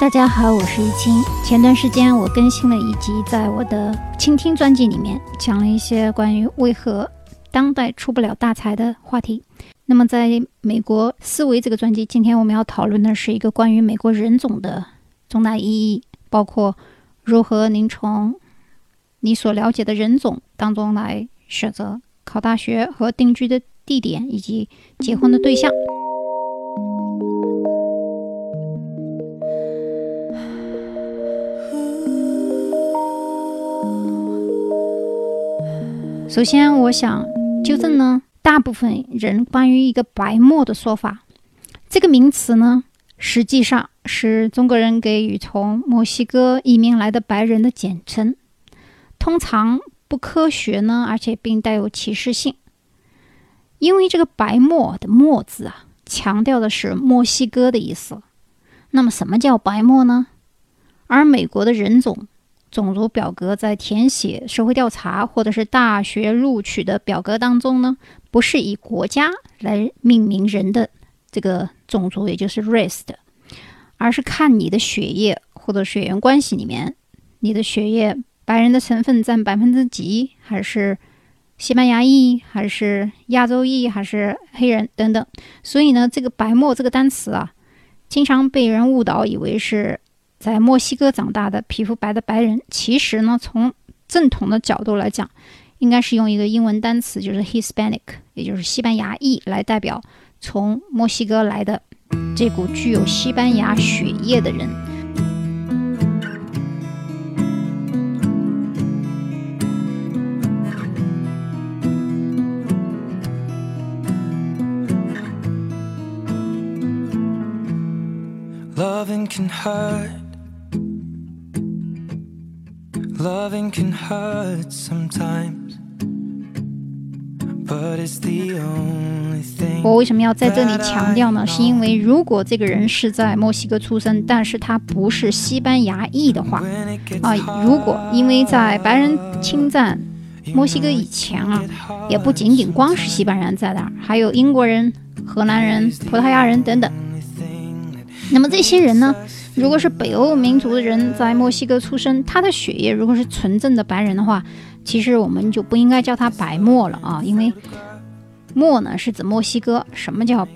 大家好，我是一清。前段时间我更新了一集，在我的倾听专辑里面讲了一些关于为何当代出不了大才的话题。那么，在美国思维这个专辑，今天我们要讨论的是一个关于美国人种的重大意义，包括如何您从你所了解的人种当中来选择考大学和定居的地点，以及结婚的对象。首先，我想纠正呢，大部分人关于一个“白墨”的说法，这个名词呢，实际上是中国人给予从墨西哥移民来的白人的简称，通常不科学呢，而且并带有歧视性。因为这个“白墨”的“墨”字啊，强调的是墨西哥的意思。那么，什么叫白墨呢？而美国的人种。种族表格在填写社会调查或者是大学录取的表格当中呢，不是以国家来命名人的这个种族，也就是 race 的，而是看你的血液或者血缘关系里面，你的血液白人的成分占百分之几，还是西班牙裔，还是亚洲裔，还是黑人等等。所以呢，这个“白墨”这个单词啊，经常被人误导，以为是。在墨西哥长大的皮肤白的白人，其实呢，从正统的角度来讲，应该是用一个英文单词，就是 Hispanic，也就是西班牙裔，来代表从墨西哥来的这股具有西班牙血液的人。Loving can hurt. Loving can hurt sometimes, but it's the only thing. 我为什么要在这里强调呢？是因为如果这个人是在墨西哥出生，但是他不是西班牙裔的话，啊，如果因为在白人侵占墨西哥以前啊，也不仅仅光是西班牙人在那儿，还有英国人、荷兰人、葡萄牙人等等。那么这些人呢？如果是北欧民族的人在墨西哥出生，他的血液如果是纯正的白人的话，其实我们就不应该叫他白墨了啊，因为墨呢是指墨西哥。什么叫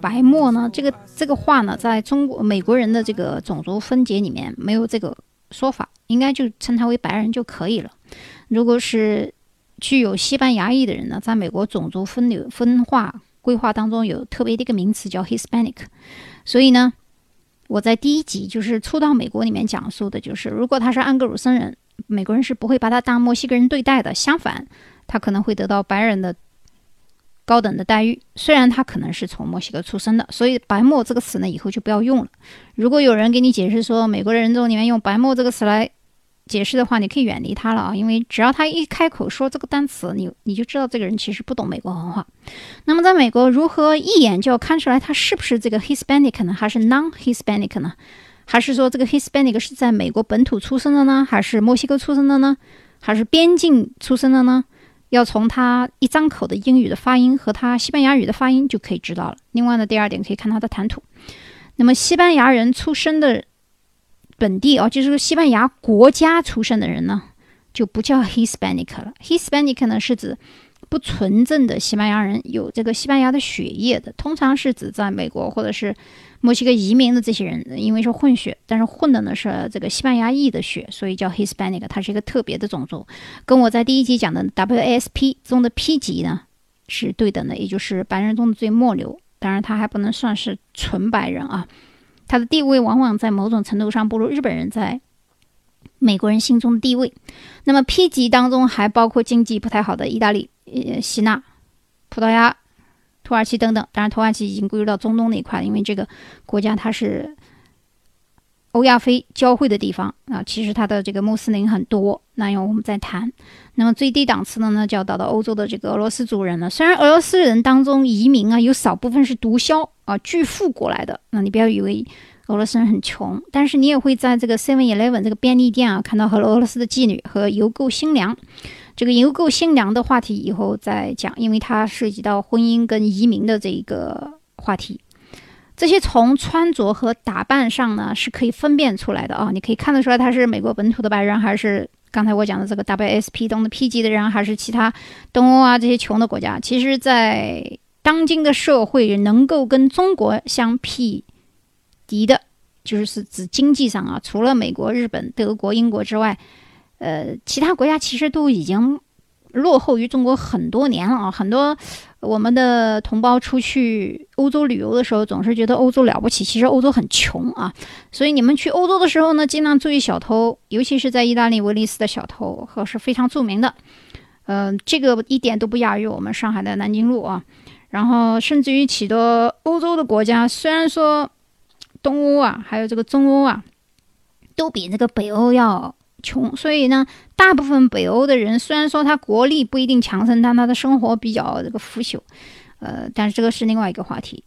白墨呢？这个这个话呢，在中国美国人的这个种族分解里面没有这个说法，应该就称他为白人就可以了。如果是具有西班牙裔的人呢，在美国种族分流分化规划当中有特别的一个名词叫 Hispanic，所以呢。我在第一集就是初到美国里面讲述的，就是如果他是安格鲁森人，美国人是不会把他当墨西哥人对待的，相反，他可能会得到白人的高等的待遇。虽然他可能是从墨西哥出生的，所以“白墨”这个词呢，以后就不要用了。如果有人给你解释说美国人种里面用“白墨”这个词来，解释的话，你可以远离他了啊，因为只要他一开口说这个单词，你你就知道这个人其实不懂美国文化。那么，在美国，如何一眼就要看出来他是不是这个 Hispanic 呢？还是 Non-Hispanic 呢？还是说这个 Hispanic 是在美国本土出生的呢？还是墨西哥出生的呢？还是边境出生的呢？要从他一张口的英语的发音和他西班牙语的发音就可以知道了。另外呢，第二点可以看他的谈吐。那么，西班牙人出生的。本地哦，就是说西班牙国家出生的人呢，就不叫 Hispanic 了。Hispanic 呢是指不纯正的西班牙人，有这个西班牙的血液的，通常是指在美国或者是墨西哥移民的这些人，因为是混血，但是混的呢是这个西班牙裔的血，所以叫 Hispanic。它是一个特别的种族，跟我在第一集讲的 WASP 中的 P 级呢是对等的，也就是白人中的最末流。当然，他还不能算是纯白人啊。他的地位往往在某种程度上不如日本人在美国人心中的地位。那么 P 级当中还包括经济不太好的意大利、呃希腊、葡萄牙、土耳其等等。当然，土耳其已经归入到中东那一块，因为这个国家它是欧亚非交汇的地方啊。其实它的这个穆斯林很多，那要我们再谈。那么最低档次的呢，就要到到欧洲的这个俄罗斯族人了。虽然俄罗斯人当中移民啊，有少部分是毒枭。啊，巨富过来的，那你不要以为俄罗斯人很穷，但是你也会在这个 Seven Eleven 这个便利店啊，看到和俄罗斯的妓女和邮购新娘。这个邮购新娘的话题以后再讲，因为它涉及到婚姻跟移民的这一个话题。这些从穿着和打扮上呢是可以分辨出来的啊，你可以看得出来他是美国本土的白人，还是刚才我讲的这个 WSP 中的 P 级的人，还是其他东欧啊这些穷的国家。其实，在当今的社会，能够跟中国相匹敌的，就是指经济上啊，除了美国、日本、德国、英国之外，呃，其他国家其实都已经。落后于中国很多年了啊！很多我们的同胞出去欧洲旅游的时候，总是觉得欧洲了不起，其实欧洲很穷啊。所以你们去欧洲的时候呢，尽量注意小偷，尤其是在意大利威尼斯的小偷，和是非常著名的。嗯，这个一点都不亚于我们上海的南京路啊。然后，甚至于许多欧洲的国家，虽然说东欧啊，还有这个中欧啊，都比这个北欧要。穷，所以呢，大部分北欧的人虽然说他国力不一定强盛，但他的生活比较这个腐朽，呃，但是这个是另外一个话题。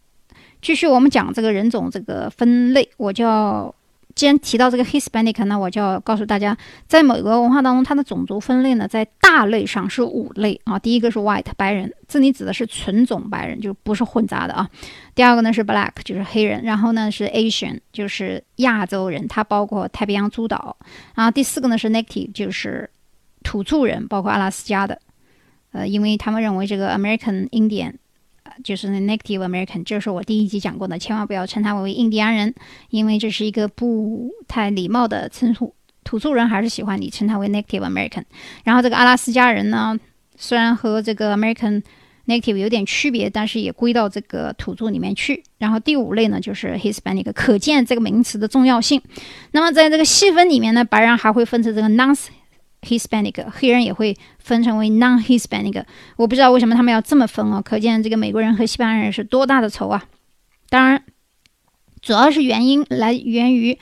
继续我们讲这个人种这个分类，我叫。既然提到这个 Hispanic，那我就要告诉大家，在某个文化当中，它的种族分类呢，在大类上是五类啊。第一个是 White 白人，这里指的是纯种白人，就不是混杂的啊。第二个呢是 Black，就是黑人。然后呢是 Asian，就是亚洲人，它包括太平洋诸岛。然后第四个呢是 Native，就是土著人，包括阿拉斯加的。呃，因为他们认为这个 American Indian。就是 Native American，这是我第一集讲过的，千万不要称他为印第安人，因为这是一个不太礼貌的称呼。土著人还是喜欢你称他为 Native American。然后这个阿拉斯加人呢，虽然和这个 American Native 有点区别，但是也归到这个土著里面去。然后第五类呢，就是 Hispanic，可见这个名词的重要性。那么在这个细分里面呢，白人还会分成这个 Non。Hispanic 黑人也会分成为 non-Hispanic，我不知道为什么他们要这么分啊？可见这个美国人和西班牙人是多大的仇啊！当然，主要是原因来源于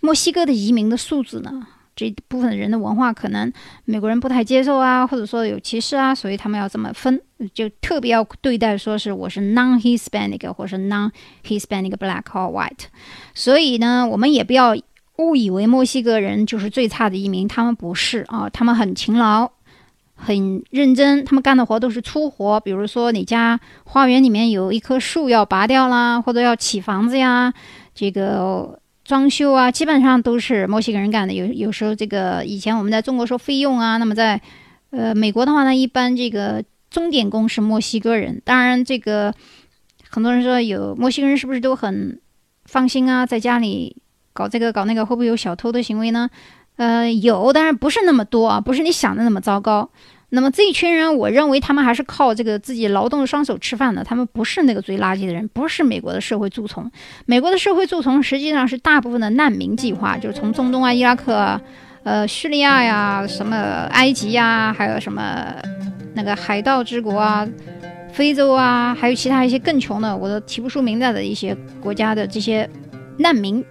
墨西哥的移民的素质呢，这部分人的文化可能美国人不太接受啊，或者说有歧视啊，所以他们要这么分，就特别要对待说是我是 non-Hispanic 或是 non-Hispanic black or white，所以呢，我们也不要。误以为墨西哥人就是最差的移民，他们不是啊，他们很勤劳，很认真，他们干的活都是粗活，比如说你家花园里面有一棵树要拔掉啦，或者要起房子呀，这个装修啊，基本上都是墨西哥人干的。有有时候这个以前我们在中国说费用啊，那么在呃美国的话呢，一般这个钟点工是墨西哥人。当然，这个很多人说有墨西哥人是不是都很放心啊，在家里。搞这个搞那个会不会有小偷的行为呢？呃，有，但是不是那么多啊，不是你想的那么糟糕。那么这一群人，我认为他们还是靠这个自己劳动的双手吃饭的，他们不是那个最垃圾的人，不是美国的社会蛀虫。美国的社会蛀虫实际上是大部分的难民计划，就是从中东啊、伊拉克、啊、呃、叙利亚呀、什么埃及呀，还有什么那个海盗之国啊、非洲啊，还有其他一些更穷的，我都提不出名字的一些国家的这些难民。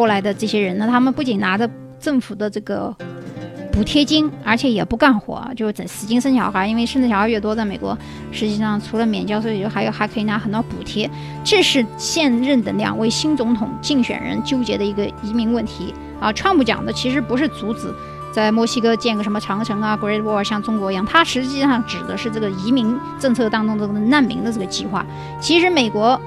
过来的这些人呢，他们不仅拿着政府的这个补贴金，而且也不干活，就是整使劲生小孩。因为生的小孩越多，在美国实际上除了免交税，还有还可以拿很多补贴。这是现任的两位新总统竞选人纠结的一个移民问题啊。川普讲的其实不是阻止在墨西哥建个什么长城啊，Great Wall 像中国一样，他实际上指的是这个移民政策当中这个难民的这个计划。其实美国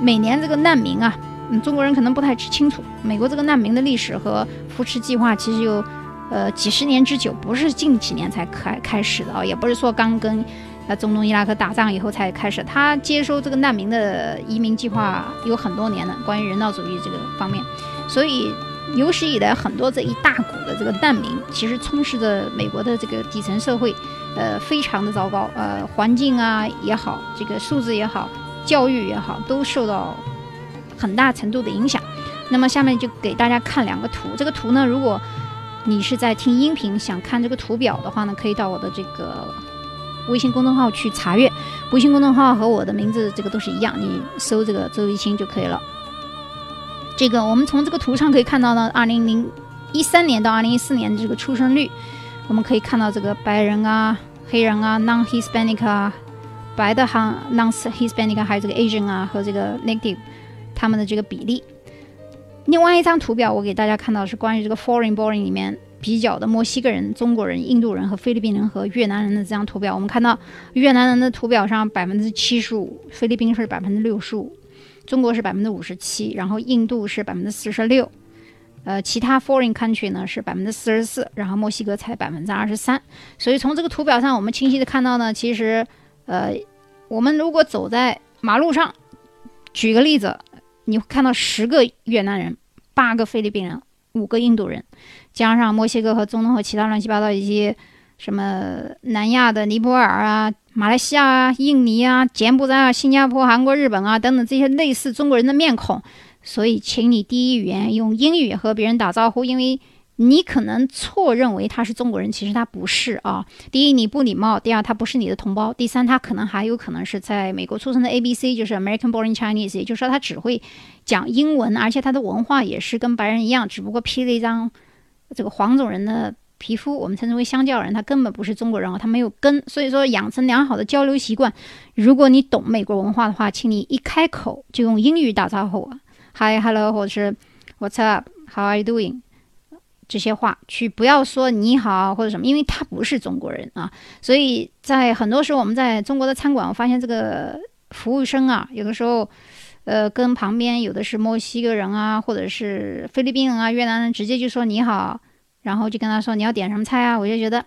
每年这个难民啊。嗯，中国人可能不太清楚，美国这个难民的历史和扶持计划其实有，呃，几十年之久，不是近几年才开开始的啊，也不是说刚跟，呃，中东伊拉克打仗以后才开始。他接收这个难民的移民计划有很多年了，关于人道主义这个方面，所以有史以来很多这一大股的这个难民，其实充斥着美国的这个底层社会，呃，非常的糟糕，呃，环境啊也好，这个素质也好，教育也好，都受到。很大程度的影响。那么下面就给大家看两个图。这个图呢，如果你是在听音频，想看这个图表的话呢，可以到我的这个微信公众号去查阅。微信公众号和我的名字这个都是一样，你搜这个周一清就可以了。这个我们从这个图上可以看到呢，二零零一三年到二零一四年的这个出生率，我们可以看到这个白人啊、黑人啊、non-Hispanic 啊、白的哈 non-Hispanic 还有这个 Asian 啊和这个 Native。他们的这个比例。另外一张图表，我给大家看到是关于这个 foreign born 里面比较的墨西哥人、中国人、印度人和菲律宾人和越南人的这张图表。我们看到越南人的图表上百分之七十五，菲律宾是百分之六十五，中国是百分之五十七，然后印度是百分之四十六，呃，其他 foreign country 呢是百分之四十四，然后墨西哥才百分之二十三。所以从这个图表上，我们清晰的看到呢，其实，呃，我们如果走在马路上，举个例子，你会看到十个越南人，八个菲律宾人，五个印度人，加上墨西哥和中东和其他乱七八糟一些什么南亚的尼泊尔啊。马来西亚啊、印尼啊、柬埔寨啊、新加坡、韩国、日本啊等等这些类似中国人的面孔，所以请你第一语言用英语和别人打招呼，因为你可能错认为他是中国人，其实他不是啊。第一你不礼貌，第二他不是你的同胞，第三他可能还有可能是在美国出生的 A B C，就是 American Born Chinese，也就是说他只会讲英文，而且他的文化也是跟白人一样，只不过披了一张这个黄种人的。皮肤，我们称之为香蕉人，他根本不是中国人哦，他没有根，所以说养成良好的交流习惯。如果你懂美国文化的话，请你一开口就用英语打招呼，Hi，Hello，或者是 What's up，How are you doing？这些话去，不要说你好或者什么，因为他不是中国人啊。所以在很多时候，我们在中国的餐馆，我发现这个服务生啊，有的时候，呃，跟旁边有的是墨西哥人啊，或者是菲律宾人啊、越南人，直接就说你好。然后就跟他说你要点什么菜啊？我就觉得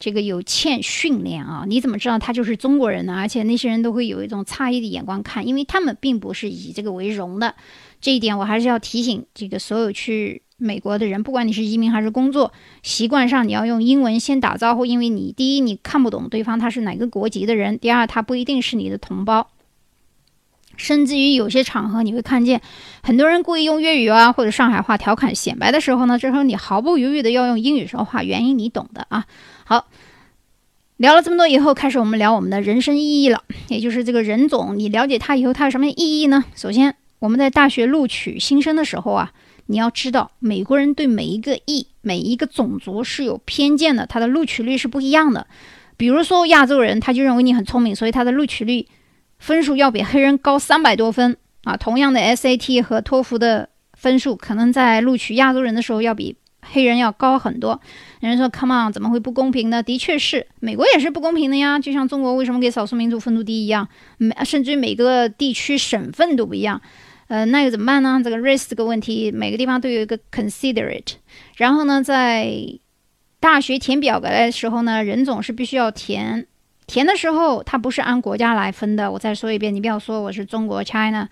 这个有欠训练啊！你怎么知道他就是中国人呢？而且那些人都会有一种诧异的眼光看，因为他们并不是以这个为荣的。这一点我还是要提醒这个所有去美国的人，不管你是移民还是工作，习惯上你要用英文先打招呼，因为你第一你看不懂对方他是哪个国籍的人，第二他不一定是你的同胞。甚至于有些场合，你会看见很多人故意用粤语啊或者上海话调侃显摆的时候呢，这时候你毫不犹豫的要用英语说话，原因你懂的啊。好，聊了这么多以后，开始我们聊我们的人生意义了，也就是这个人种，你了解他以后，他有什么意义呢？首先，我们在大学录取新生的时候啊，你要知道，美国人对每一个裔、每一个种族是有偏见的，他的录取率是不一样的。比如说亚洲人，他就认为你很聪明，所以他的录取率。分数要比黑人高三百多分啊！同样的 SAT 和托福的分数，可能在录取亚洲人的时候要比黑人要高很多。有人说：“Come on，怎么会不公平呢？”的确是，美国也是不公平的呀。就像中国为什么给少数民族分数低一样，每甚至于每个地区省份都不一样。呃，那又怎么办呢？这个 race 这个问题，每个地方都有一个 considerate。然后呢，在大学填表格的时候呢，人种是必须要填。填的时候，它不是按国家来分的。我再说一遍，你不要说我是中国 China，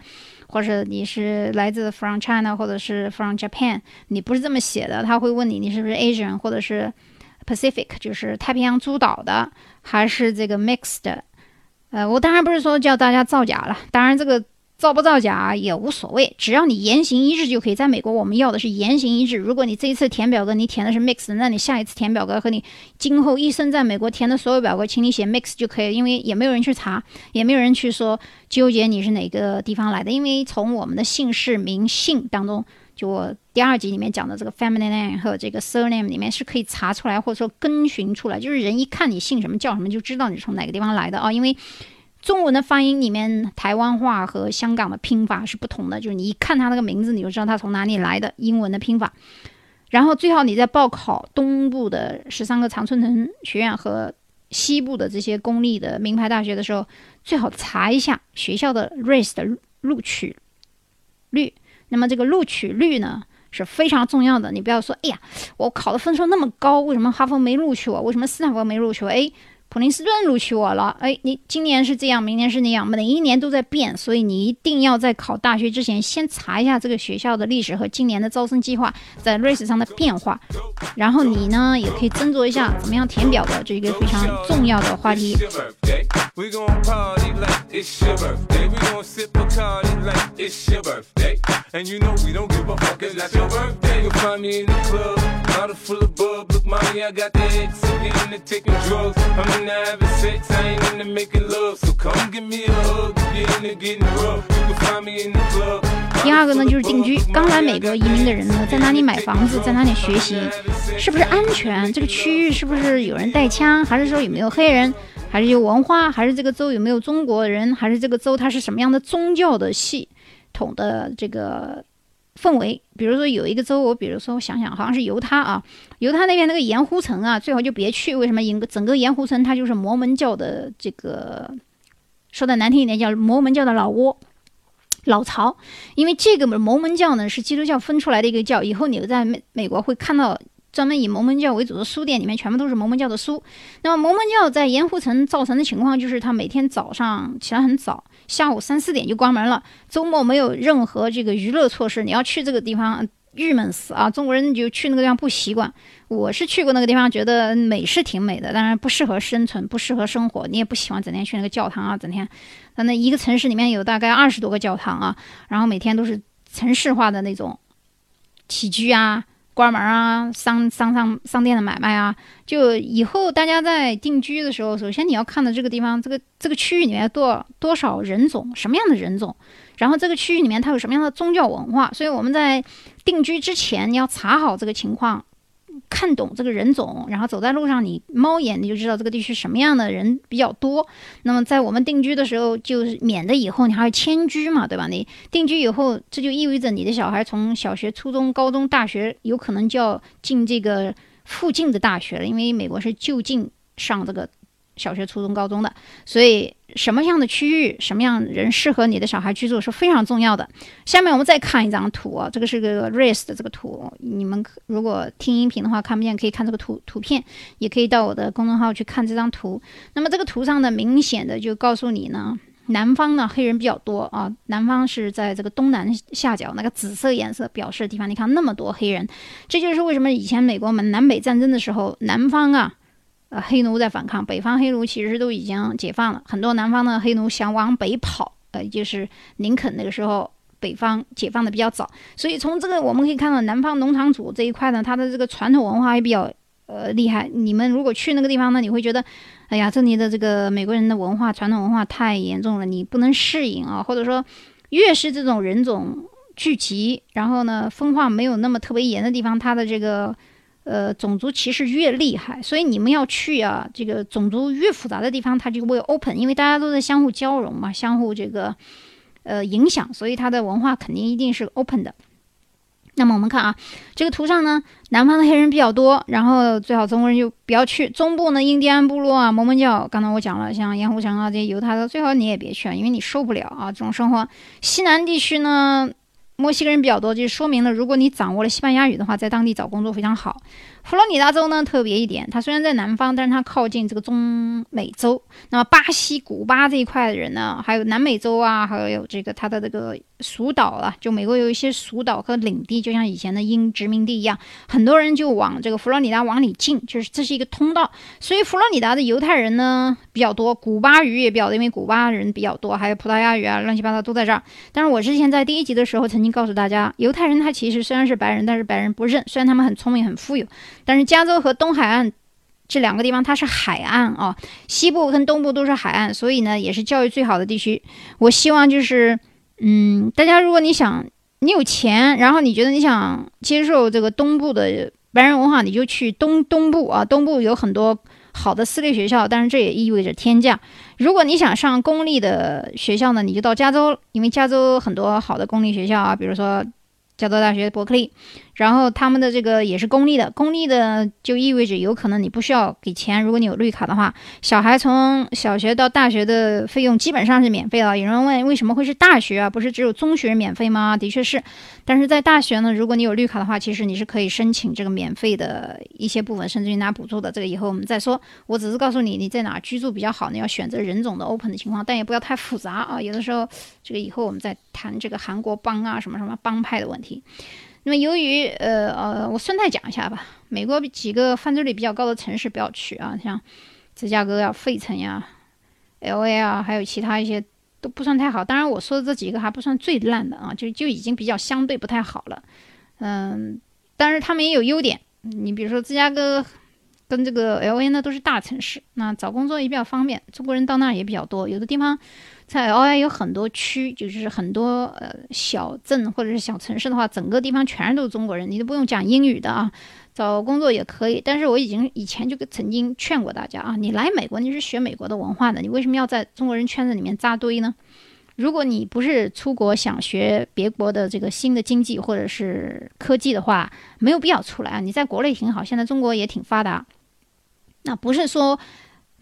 或者你是来自 from China，或者是 from Japan，你不是这么写的。他会问你，你是不是 Asian，或者是 Pacific，就是太平洋诸岛的，还是这个 mixed？呃，我当然不是说叫大家造假了，当然这个。造不造假也无所谓，只要你言行一致就可以。在美国，我们要的是言行一致。如果你这一次填表格你填的是 mix，那你下一次填表格和你今后一生在美国填的所有表格，请你写 mix 就可以，因为也没有人去查，也没有人去说纠结你是哪个地方来的。因为从我们的姓氏名姓当中，就我第二集里面讲的这个 family name 和这个 surname 里面是可以查出来，或者说跟寻出来，就是人一看你姓什么叫什么，就知道你从哪个地方来的啊，因为。中文的发音里面，台湾话和香港的拼法是不同的，就是你一看他那个名字，你就知道他从哪里来的。英文的拼法，然后最好你在报考东部的十三个常春藤学院和西部的这些公立的名牌大学的时候，最好查一下学校的 race 的录取率。那么这个录取率呢是非常重要的。你不要说，哎呀，我考的分数那么高，为什么哈佛没录取我？为什么斯坦福没录取我？哎。普林斯顿录取我了，哎，你今年是这样，明年是那样，每一年都在变，所以你一定要在考大学之前先查一下这个学校的历史和今年的招生计划在 race 上的变化，然后你呢也可以斟酌一下怎么样填表的这一个非常重要的话题。第二个呢，就是定居。刚来美国移民的人呢，在哪里买房子，在哪里学习，是不是安全？这个区域是不是有人带枪？还是说有没有黑人？还是有文化？还是这个州有没有中国人？还是这个州它是什么样的宗教的系统的这个？氛围，比如说有一个州，我比如说我想想，好像是犹他啊，犹他那边那个盐湖城啊，最好就别去。为什么？因整个盐湖城它就是摩门教的这个，说的难听一点叫摩门教的老窝。老巢，因为这个摩门教呢是基督教分出来的一个教，以后你在美美国会看到专门以摩门教为主的书店里面全部都是摩门教的书。那么摩门教在盐湖城造成的情况就是，他每天早上起来很早，下午三四点就关门了，周末没有任何这个娱乐措施，你要去这个地方郁闷死啊！中国人就去那个地方不习惯。我是去过那个地方，觉得美是挺美的，但是不适合生存，不适合生活。你也不喜欢整天去那个教堂啊，整天。那那一个城市里面有大概二十多个教堂啊，然后每天都是城市化的那种起居啊、关门啊、商商商商店的买卖啊。就以后大家在定居的时候，首先你要看到这个地方，这个这个区域里面多多少人种，什么样的人种，然后这个区域里面它有什么样的宗教文化。所以我们在定居之前，你要查好这个情况。看懂这个人种，然后走在路上，你猫眼你就知道这个地区什么样的人比较多。那么在我们定居的时候，就是免得以后你还要迁居嘛，对吧？你定居以后，这就意味着你的小孩从小学、初中、高中、大学有可能就要进这个附近的大学了，因为美国是就近上这个。小学、初中、高中的，所以什么样的区域、什么样人适合你的小孩居住是非常重要的。下面我们再看一张图啊，这个是个 race 的这个图，你们如果听音频的话看不见，可以看这个图图片，也可以到我的公众号去看这张图。那么这个图上呢，明显的就告诉你呢，南方呢黑人比较多啊，南方是在这个东南下角那个紫色颜色表示的地方，你看那么多黑人，这就是为什么以前美国们南北战争的时候，南方啊。呃，黑奴在反抗，北方黑奴其实都已经解放了，很多南方的黑奴想往北跑，呃，就是林肯那个时候，北方解放的比较早，所以从这个我们可以看到，南方农场主这一块呢，它的这个传统文化也比较呃厉害。你们如果去那个地方呢，你会觉得，哎呀，这里的这个美国人的文化传统文化太严重了，你不能适应啊，或者说，越是这种人种聚集，然后呢，分化没有那么特别严的地方，它的这个。呃，种族歧视越厉害，所以你们要去啊，这个种族越复杂的地方，它就会 open，因为大家都在相互交融嘛，相互这个呃影响，所以它的文化肯定一定是 open 的。那么我们看啊，这个图上呢，南方的黑人比较多，然后最好中国人就不要去。中部呢，印第安部落啊，摩门教，刚才我讲了，像盐湖城啊这些犹太的，最好你也别去啊，因为你受不了啊这种生活。西南地区呢？墨西哥人比较多，就说明了，如果你掌握了西班牙语的话，在当地找工作非常好。佛罗里达州呢特别一点，它虽然在南方，但是它靠近这个中美洲。那么巴西、古巴这一块的人呢，还有南美洲啊，还有这个它的这个属岛啊，就美国有一些属岛和领地，就像以前的英殖民地一样，很多人就往这个佛罗里达往里进，就是这是一个通道。所以佛罗里达的犹太人呢比较多，古巴语也比较多，因为古巴人比较多，还有葡萄牙语啊，乱七八糟都在这儿。但是我之前在第一集的时候曾经告诉大家，犹太人他其实虽然是白人，但是白人不认，虽然他们很聪明很富有。但是加州和东海岸这两个地方，它是海岸啊，西部跟东部都是海岸，所以呢，也是教育最好的地区。我希望就是，嗯，大家如果你想你有钱，然后你觉得你想接受这个东部的白人文化，你就去东东部啊，东部有很多好的私立学校，但是这也意味着天价。如果你想上公立的学校呢，你就到加州，因为加州很多好的公立学校啊，比如说加州大学伯克利。然后他们的这个也是公立的，公立的就意味着有可能你不需要给钱。如果你有绿卡的话，小孩从小学到大学的费用基本上是免费了。有人问为什么会是大学啊？不是只有中学免费吗？的确是，但是在大学呢，如果你有绿卡的话，其实你是可以申请这个免费的一些部分，甚至于拿补助的。这个以后我们再说。我只是告诉你你在哪居住比较好，你要选择人种的 open 的情况，但也不要太复杂啊。有的时候这个以后我们再谈这个韩国帮啊什么什么帮派的问题。那么，由于呃呃，我顺带讲一下吧。美国几个犯罪率比较高的城市不要去啊，像芝加哥呀、费城呀、L A 啊，还有其他一些都不算太好。当然，我说的这几个还不算最烂的啊，就就已经比较相对不太好了。嗯，但是他们也有优点。你比如说芝加哥跟这个 L A 呢都是大城市，那找工作也比较方便，中国人到那儿也比较多。有的地方。在 L A 有很多区，就是很多呃小镇或者是小城市的话，整个地方全是都是中国人，你都不用讲英语的啊，找工作也可以。但是我已经以前就曾经劝过大家啊，你来美国你是学美国的文化的，你为什么要在中国人圈子里面扎堆呢？如果你不是出国想学别国的这个新的经济或者是科技的话，没有必要出来啊。你在国内挺好，现在中国也挺发达，那不是说。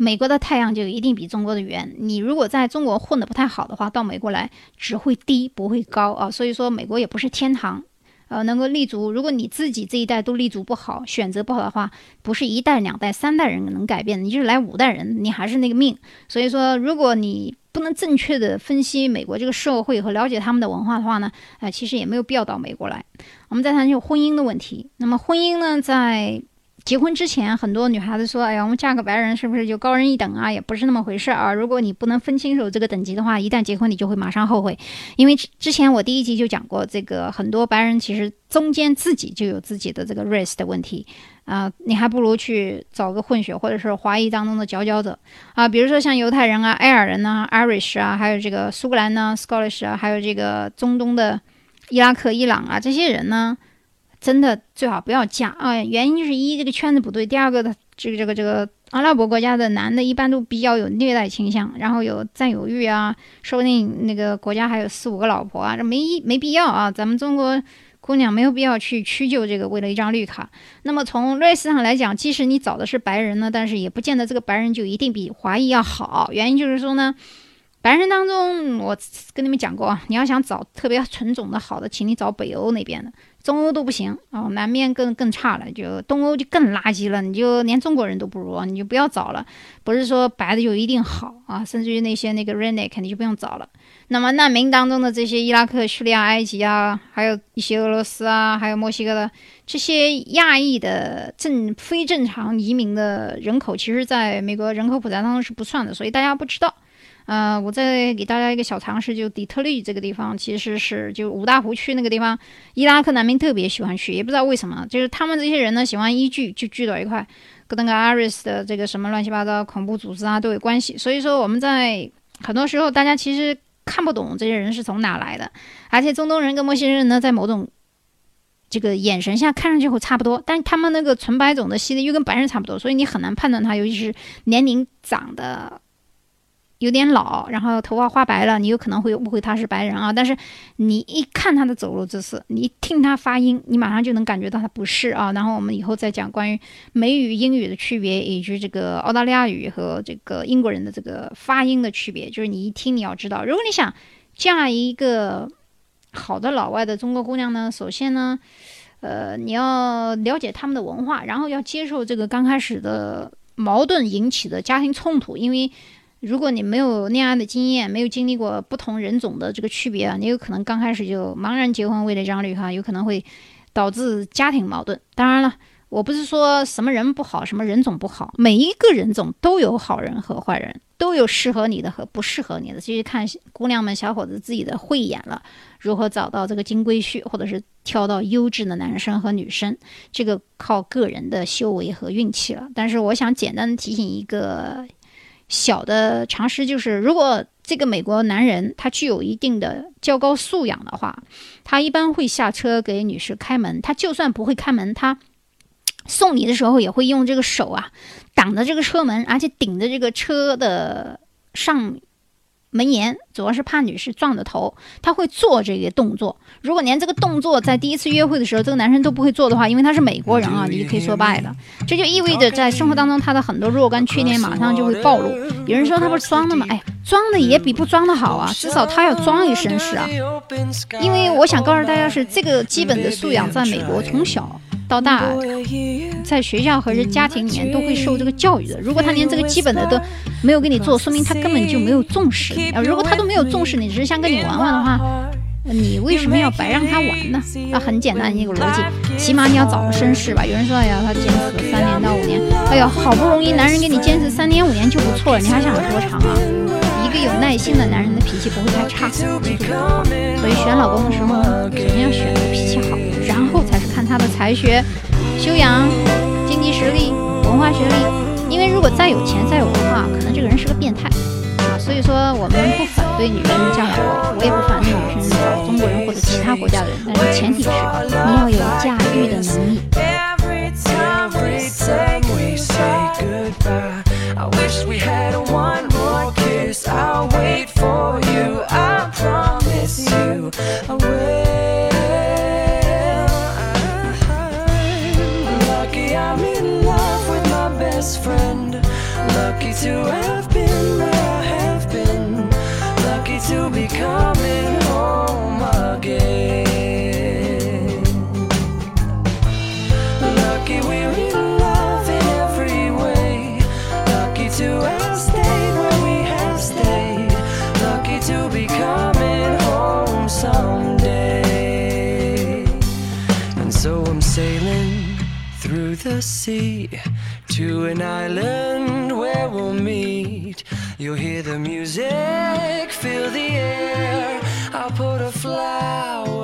美国的太阳就一定比中国的圆。你如果在中国混得不太好的话，到美国来只会低不会高啊。所以说，美国也不是天堂。呃，能够立足，如果你自己这一代都立足不好，选择不好的话，不是一代、两代、三代人能改变的，你就是来五代人，你还是那个命。所以说，如果你不能正确的分析美国这个社会和了解他们的文化的话呢，呃，其实也没有必要到美国来。我们再谈就婚姻的问题。那么婚姻呢，在结婚之前，很多女孩子说：“哎呀，我们嫁个白人是不是就高人一等啊？”也不是那么回事啊。如果你不能分清楚这个等级的话，一旦结婚，你就会马上后悔。因为之前我第一集就讲过，这个很多白人其实中间自己就有自己的这个 race 的问题啊，你还不如去找个混血或者是华裔当中的佼佼者啊。比如说像犹太人啊、爱尔兰呢、Irish 啊，还有这个苏格兰呢、Scottish 啊，还有这个中东的伊拉克、伊朗啊，这些人呢。真的最好不要嫁啊！原因就是一这个圈子不对，第二个的这个这个这个阿拉伯国家的男的一般都比较有虐待倾向，然后有占有欲啊，说不定那个国家还有四五个老婆啊，这没没必要啊！咱们中国姑娘没有必要去屈就这个为了一张绿卡。那么从瑞士上来讲，即使你找的是白人呢，但是也不见得这个白人就一定比华裔要好。原因就是说呢，白人当中我跟你们讲过啊，你要想找特别纯种的好的，请你找北欧那边的。中欧都不行哦，南面更更差了，就东欧就更垃圾了，你就连中国人都不如，你就不要找了。不是说白的就一定好啊，甚至于那些那个 redneck 你就不用找了。那么难民当中的这些伊拉克、叙利亚、埃及啊，还有一些俄罗斯啊，还有墨西哥的这些亚裔的正非正常移民的人口，其实在美国人口普查当中是不算的，所以大家不知道。呃，我再给大家一个小常识，就底特律这个地方，其实是就五大湖区那个地方，伊拉克难民特别喜欢去，也不知道为什么，就是他们这些人呢喜欢一聚就聚到一块，跟那个阿瑞斯的这个什么乱七八糟恐怖组织啊都有关系。所以说我们在很多时候大家其实看不懂这些人是从哪来的，而且中东人跟墨西哥人呢在某种这个眼神下看上去会差不多，但他们那个纯白种的系列又跟白人差不多，所以你很难判断他，尤其是年龄长的。有点老，然后头发花白了，你有可能会误会他是白人啊。但是你一看他的走路姿势，你一听他发音，你马上就能感觉到他不是啊。然后我们以后再讲关于美语、英语的区别，以及这个澳大利亚语和这个英国人的这个发音的区别。就是你一听，你要知道，如果你想嫁一个好的老外的中国姑娘呢，首先呢，呃，你要了解他们的文化，然后要接受这个刚开始的矛盾引起的家庭冲突，因为。如果你没有恋爱的经验，没有经历过不同人种的这个区别啊，你有可能刚开始就茫然结婚为了这张绿卡，有可能会导致家庭矛盾。当然了，我不是说什么人不好，什么人种不好，每一个人种都有好人和坏人，都有适合你的和不适合你的。其实看姑娘们、小伙子自己的慧眼了，如何找到这个金龟婿，或者是挑到优质的男生和女生，这个靠个人的修为和运气了。但是我想简单的提醒一个。小的常识就是，如果这个美国男人他具有一定的较高素养的话，他一般会下车给女士开门。他就算不会开门，他送礼的时候也会用这个手啊挡着这个车门，而且顶着这个车的上。门沿主要是怕女士撞着头，他会做这个动作。如果连这个动作在第一次约会的时候，这个男生都不会做的话，因为他是美国人啊，你就可以说拜了。这就意味着在生活当中他的很多若干缺点马上就会暴露。有人说他不是装的吗？哎，装的也比不装的好啊，至少他要装一身是啊。因为我想告诉大家是这个基本的素养，在美国从小。到大，在学校和家庭里面都会受这个教育的。如果他连这个基本的都没有给你做，说明他根本就没有重视你。如果他都没有重视你，只是想跟你玩玩的话，你为什么要白让他玩呢？啊，很简单一个逻辑，起码你要找个绅士吧。有人说，哎呀，他坚持了三年到五年，哎呀，好不容易男人给你坚持三年五年就不错了，你还想多长啊？一个有耐心的男人的脾气不会太差，记住这句话。所以选老公的时候，首先要选个脾气好，然后才是看他的才学、修养、经济实力、文化学历。因为如果再有钱、再有文化，可能这个人是个变态啊。所以说，我们不反对女生嫁美国，我也不反对女生找中国人或者其他国家的人，但是前提是你要有驾驭的能力。sea to an island where we'll meet. You'll hear the music, feel the air. I'll put a flower.